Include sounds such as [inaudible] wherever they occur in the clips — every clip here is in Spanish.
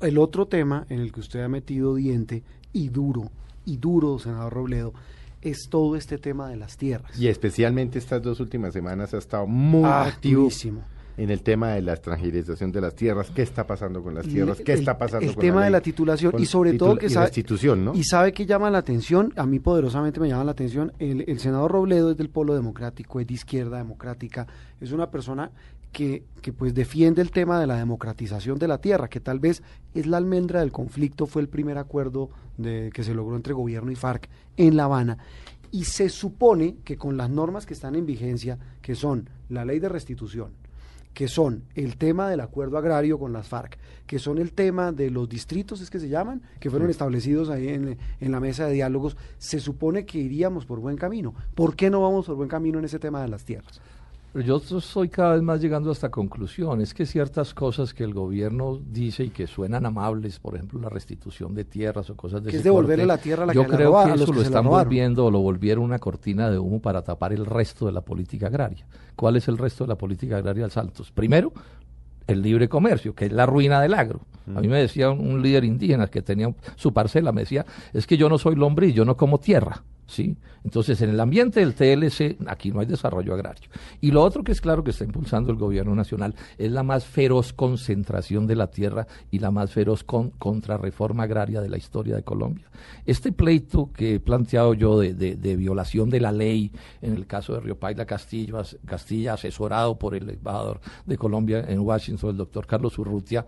El otro tema en el que usted ha metido diente y duro, y duro, senador Robledo, es todo este tema de las tierras. Y especialmente estas dos últimas semanas ha estado muy Ah, activo durísimo. en el tema de la extranjerización de las tierras. ¿Qué está pasando con las tierras? ¿Qué El- está pasando el con tema la de la titulación Con y sobre todo que y sabe- restitución, ¿no? Y sabe que llama la atención, a mí poderosamente me llama la atención, el, el senador Robledo es del polo democrático, es de izquierda democrática, es una persona que, que pues defiende el tema de la democratización de la tierra, que tal vez es la almendra del conflicto, fue el primer acuerdo de, que se logró entre gobierno y FARC en La Habana. Y se supone que con las normas que están en vigencia, que son la ley de restitución, que son el tema del acuerdo agrario con las FARC, que son el tema de los distritos, es que se llaman, que fueron establecidos ahí en, en la mesa de diálogos, se supone que iríamos por buen camino. ¿Por qué no vamos por buen camino en ese tema de las tierras? Pero yo soy cada vez más llegando a esta conclusión. Es que ciertas cosas que el gobierno dice y que suenan amables, por ejemplo, la restitución de tierras o cosas de Que es ese devolverle corte, la tierra a la Yo que creo que eso que lo están volviendo o lo volvieron una cortina de humo para tapar el resto de la política agraria. ¿Cuál es el resto de la política agraria del Santos? Primero, el libre comercio, que es la ruina del agro. A mí me decía un, un líder indígena que tenía su parcela, me decía, es que yo no soy lombriz, yo no como tierra. ¿Sí? Entonces, en el ambiente del TLC, aquí no hay desarrollo agrario. Y lo otro que es claro que está impulsando el gobierno nacional es la más feroz concentración de la tierra y la más feroz con, contrarreforma agraria de la historia de Colombia. Este pleito que he planteado yo de, de- de violación de la ley, en el caso de Río Paila Castillo, as- Castilla, asesorado por el embajador de Colombia en Washington, el doctor Carlos Urrutia,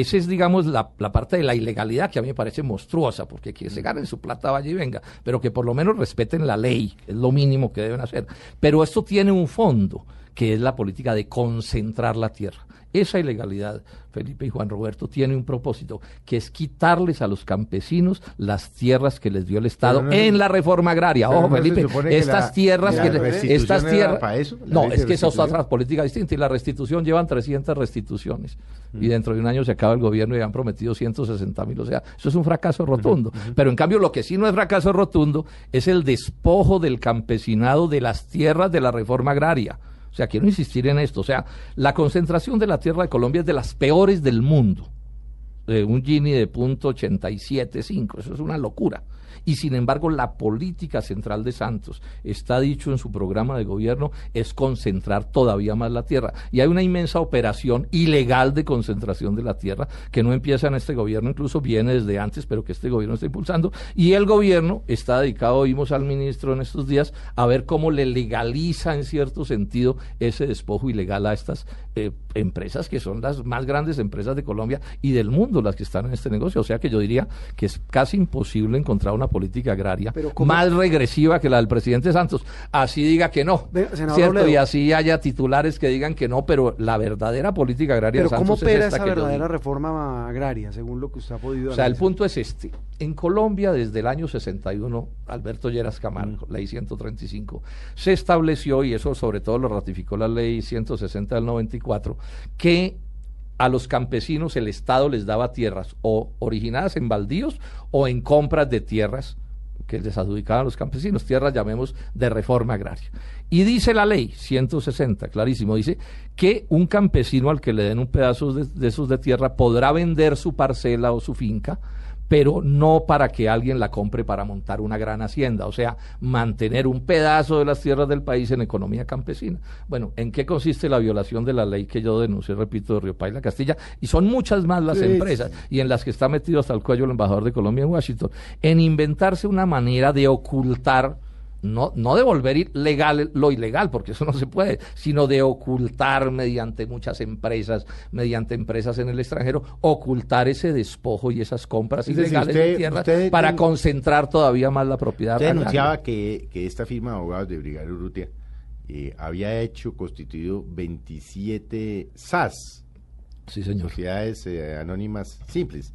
esa es, digamos, la, la parte de la ilegalidad que a mí me parece monstruosa, porque que se ganen su plata vaya y venga, pero que por lo menos respeten la ley, es lo mínimo que deben hacer. Pero esto tiene un fondo, que es la política de concentrar la tierra. Esa ilegalidad, Felipe y Juan Roberto, tiene un propósito, que es quitarles a los campesinos las tierras que les dio el Estado no en la reforma agraria. Ojo, no Felipe, estas la- tierras que restitución estas tierras para eso, no, es que esa es otra política distinta y la restitución llevan 300 restituciones Mm. y dentro de un año se acaba el gobierno y han prometido 160 mil, o sea, eso es un fracaso rotundo. Pero en cambio lo que sí no es fracaso rotundo es el despojo del campesinado de las tierras de la reforma agraria. O sea, quiero insistir en esto, o sea, la concentración de la tierra de Colombia es de las peores del mundo. Eh, un Gini de punto 87.5, eso es una locura. Y sin embargo, la política central de Santos, está dicho en su programa de gobierno, es concentrar todavía más la tierra. Y hay una inmensa operación ilegal de concentración de la tierra que no empieza en este gobierno, incluso viene desde antes, pero que este gobierno está impulsando. Y el gobierno está dedicado, oímos al ministro en estos días, a ver cómo le legaliza en cierto sentido ese despojo ilegal a estas eh, empresas que son las más grandes empresas de Colombia y del mundo las que están en este negocio. O sea que yo diría que es casi imposible encontrar una política agraria Pero ¿cómo? más regresiva que la del presidente Santos. Así diga que no, senador ¿cierto? Robledo. Y así haya titulares que digan que no, pero la verdadera política agraria Pero de ¿cómo Santos es opera esta esa yo verdadera reforma agraria, según lo que usted ha podido O sea, el punto es este. En Colombia, desde el año 61, Alberto Lleras Camargo, ley 135, se estableció, y eso sobre todo lo ratificó la ley 160 del 94, que a los campesinos el Estado les daba tierras o originadas en baldíos o en compras de tierras que les adjudicaban los campesinos, tierras llamemos de reforma agraria. Y dice la ley 160, clarísimo, dice que un campesino al que le den un pedazo de, de esos de tierra podrá vender su parcela o su finca, pero no para que alguien la compre para montar una gran hacienda, o sea, mantener un pedazo de las tierras del país en economía campesina. Bueno, ¿en qué consiste la violación de la ley que yo denuncié, repito, de Río Paila Castilla? Y son muchas más las Sí, empresas y en las que está metido hasta el cuello el embajador de Colombia en Washington, en inventarse una manera de ocultar no, no de volver ir legal lo ilegal, porque eso no se puede, sino de ocultar mediante muchas empresas, mediante empresas en el extranjero, ocultar ese despojo y esas compras Es decir, ilegales usted- de tierras usted para den- concentrar todavía más la propiedad. Usted agraria. denunciaba que, que esta firma de abogados de Brigario Urrutia eh, había hecho, constituido 27 SAS, Sí, señor. sociedades eh, anónimas simples.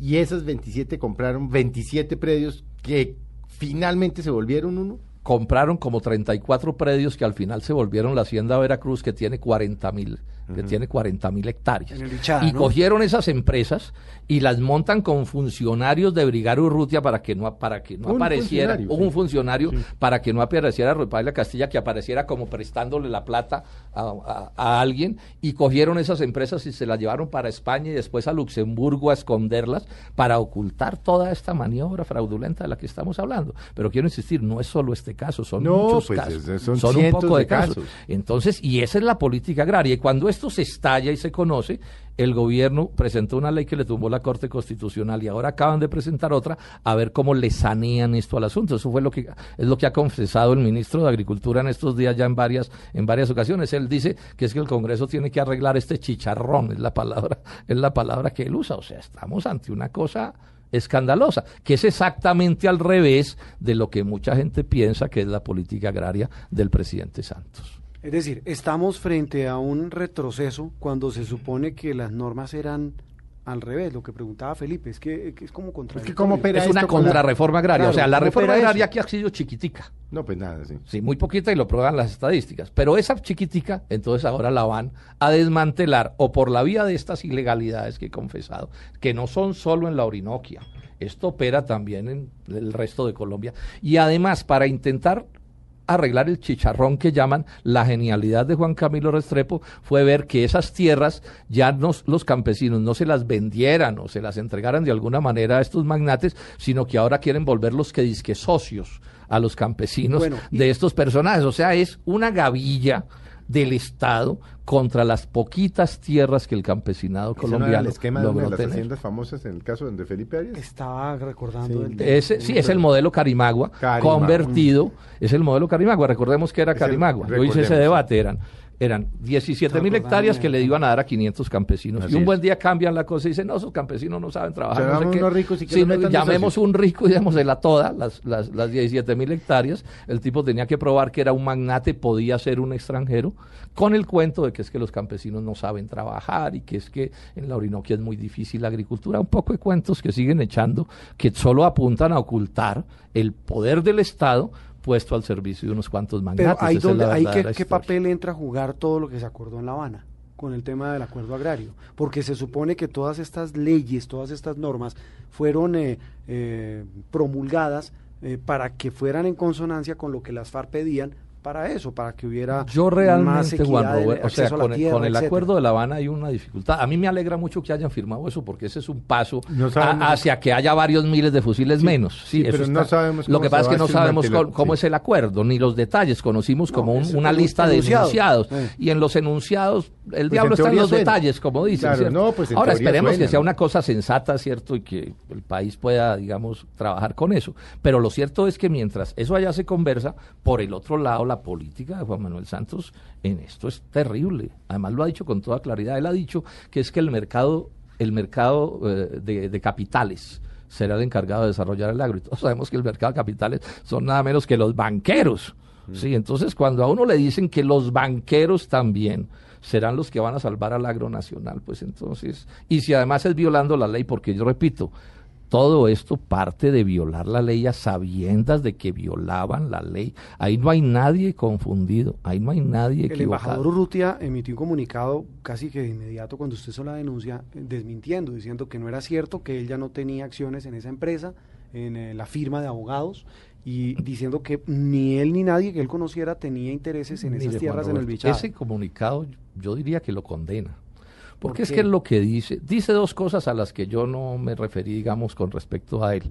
Y esas 27 compraron 27 predios que finalmente se volvieron uno. Compraron como 34 predios que al final se volvieron la Hacienda Veracruz, que tiene 40 mil que tiene 40 mil hectáreas. En el Bichada, y ¿no? cogieron esas empresas y las montan con funcionarios de Brigada Urrutia para que no, para que no Un apareciera funcionario, un sí. funcionario para que no apareciera Ruipayla Castilla, que apareciera como prestándole la plata a, a- a alguien y cogieron esas empresas y se las llevaron para España y después a Luxemburgo a esconderlas para ocultar toda esta maniobra fraudulenta de la que estamos hablando. Pero quiero insistir, no es solo este caso, son No, muchos pues, casos, es- son un poco de, de casos. casos. Entonces, y esa es la política agraria. Y cuando esto se estalla y se conoce, el gobierno presentó una ley que le tumbó la Corte Constitucional y ahora acaban de presentar otra a ver cómo le sanean esto al asunto. Eso fue lo que es lo que ha confesado el ministro de Agricultura en estos días ya en varias en varias ocasiones. Él dice que es que el Congreso tiene que arreglar este chicharrón, es la palabra es la palabra que él usa. O sea, estamos ante una cosa escandalosa, que es exactamente al revés de lo que mucha gente piensa que es la política agraria del presidente Santos. Es decir, estamos frente a un retroceso cuando se supone que las normas eran al revés. Lo que preguntaba Felipe es que, que es como. ¿cómo opera Es una contrarreforma agraria. Claro, o sea, la ¿cómo reforma agraria eso? aquí ha sido chiquitica. No, pues nada, sí. Sí, muy poquita y lo prueban las estadísticas. Pero esa chiquitica, entonces ahora la van a desmantelar o por la vía de estas ilegalidades que he confesado, que no son solo en la Orinoquia. Esto opera también en el resto de Colombia. Y además, para intentar arreglar el chicharrón que llaman la genialidad de Juan Camilo Restrepo fue ver que esas tierras ya no, los campesinos no se las vendieran o se las entregaran de alguna manera a estos magnates, sino que ahora quieren volverlos que disque socios a los campesinos Bueno, y- de estos personajes. O sea, es una gavilla del Estado contra las poquitas tierras que el campesinado Ese no era colombiano el esquema de una de las tener. haciendas famosas en el caso de Felipe Arias. Estaba recordando Sí. el tema. Ese, sí, es el modelo Carimagua, Carimagua. convertido, es el modelo Carimagua, recordemos que era Es el- Carimagua, yo hice ese debate, eran, eran 17 mil hectáreas que le iban a dar a 500 campesinos, Así y un buen día cambian la cosa y dicen, no, esos campesinos no saben trabajar, no sé unos ricos y que Sí, nos no, metan de llamemos un rico y démosela toda, las, las, las 17 mil hectáreas, el tipo tenía que probar que era un magnate, podía ser un extranjero, con el cuento de que es que los campesinos no saben trabajar y que es que en la Orinoquia es muy difícil la agricultura, un poco de cuentos que siguen echando, que solo apuntan a ocultar el poder del Estado puesto al servicio de unos cuantos magnates. Pero ahí, Esa es donde, la ahí ¿qué, papel entra a jugar todo lo que se acordó en La Habana con el tema del acuerdo agrario? Porque se supone que todas estas leyes, todas estas normas fueron eh, eh, promulgadas eh, para que fueran en consonancia con lo que las FARC pedían para eso, para que hubiera Yo más realmente, equidad Juan Robert, o sea, con, el- tierra, con el etcétera. acuerdo de La Habana hay una dificultad. A mí me alegra mucho que hayan firmado eso, porque ese es un paso No sabemos- a- hacia que haya varios miles de fusiles Sí, menos. sí, pero no sabemos Lo que pasa es que no sabemos cómo, cómo sí. es el acuerdo, ni los detalles. Conocimos como un- es una lista de enunciados. enunciados. Eh. Y en los enunciados, el Pues diablo en está en los suena. detalles, como dicen. Claro, ¿cierto? no, pues Ahora esperemos suena, que sea una cosa sensata, ¿cierto? Y que el país pueda, digamos, trabajar con eso. Pero lo cierto es que mientras eso allá se conversa, por el otro lado, la política de Juan Manuel Santos en esto es terrible. Además lo ha dicho con toda claridad. Él ha dicho que es que el mercado, el mercado eh, de, de capitales será el encargado de desarrollar el agro. Y todos sabemos que el mercado de capitales son nada menos que los banqueros. Sí, entonces cuando a uno le dicen que los banqueros también serán los que van a salvar al agro nacional, pues entonces, y si además es violando la ley, porque yo repito, todo esto parte de violar la ley a sabiendas de que violaban la ley. Ahí no hay nadie confundido, ahí no hay nadie El equivocado. embajador Urrutia emitió un comunicado casi que de inmediato cuando usted hizo la denuncia, eh, desmintiendo, diciendo que no era cierto, que él ya no tenía acciones en esa empresa, en eh, la firma de abogados, y diciendo que ni él ni nadie que él conociera tenía intereses en esas tierras en el Bichada. Ese comunicado yo diría que lo condena. ¿Por Porque es que es lo que dice. Dice dos cosas a las que yo no me referí, digamos, con respecto a él.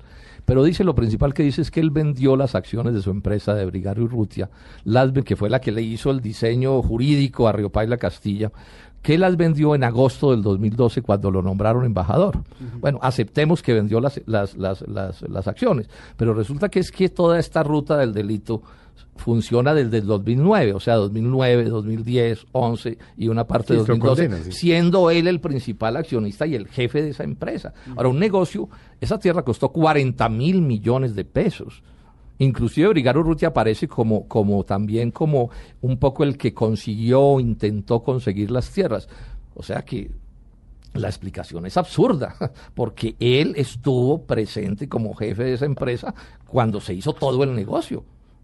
Pero dice lo principal que dice es que él vendió las acciones de su empresa de Brigario Urrutia, las, que fue la que le hizo el diseño jurídico a Río Paila Castilla, que las vendió en agosto del 2012 cuando lo nombraron embajador. Bueno, aceptemos que vendió las, las, las, las, acciones, pero resulta que es que toda esta ruta del delito funciona desde el 2009, o sea, 2009, 2010, 11 y una parte Sí, de lo 2012, condena, sí. siendo él el principal accionista y el jefe de esa empresa. Ahora, un negocio, esa tierra costó 40 mil millones de pesos. Inclusive Brigaro Urrutia aparece como, como también como un poco el que consiguió, intentó conseguir las tierras. O sea que la explicación es absurda, [laughs] porque él estuvo presente como jefe de esa empresa cuando se hizo todo el negocio.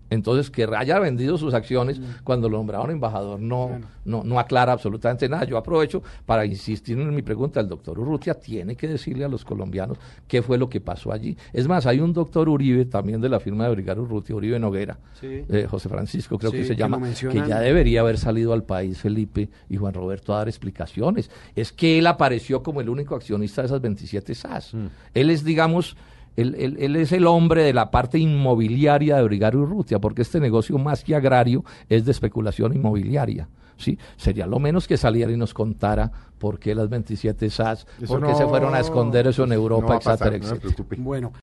Entonces, que haya vendido sus acciones cuando lo nombraron embajador no, Bueno. no, no aclara absolutamente nada. Yo aprovecho para insistir en mi pregunta. El doctor Urrutia tiene que decirle a los colombianos qué fue lo que pasó allí. Es más, hay un doctor Uribe, también de la firma de Brigar Urrutia, Uribe Noguera, Sí. eh, José Francisco creo Sí, que se que llama, que ya debería haber salido al país Felipe y Juan Roberto a dar explicaciones. Es que él apareció como el único accionista de esas 27 SAS. Él es, digamos, él, él- él es el hombre de la parte inmobiliaria de Brigario Urrutia, porque este negocio más que agrario es de especulación inmobiliaria. ¿sí? Sería lo menos que saliera y nos contara por qué las 27 SAS, Eso por qué se fueron a esconder eso en Europa, pasar, etcétera, no etcétera. preocupe. Bueno,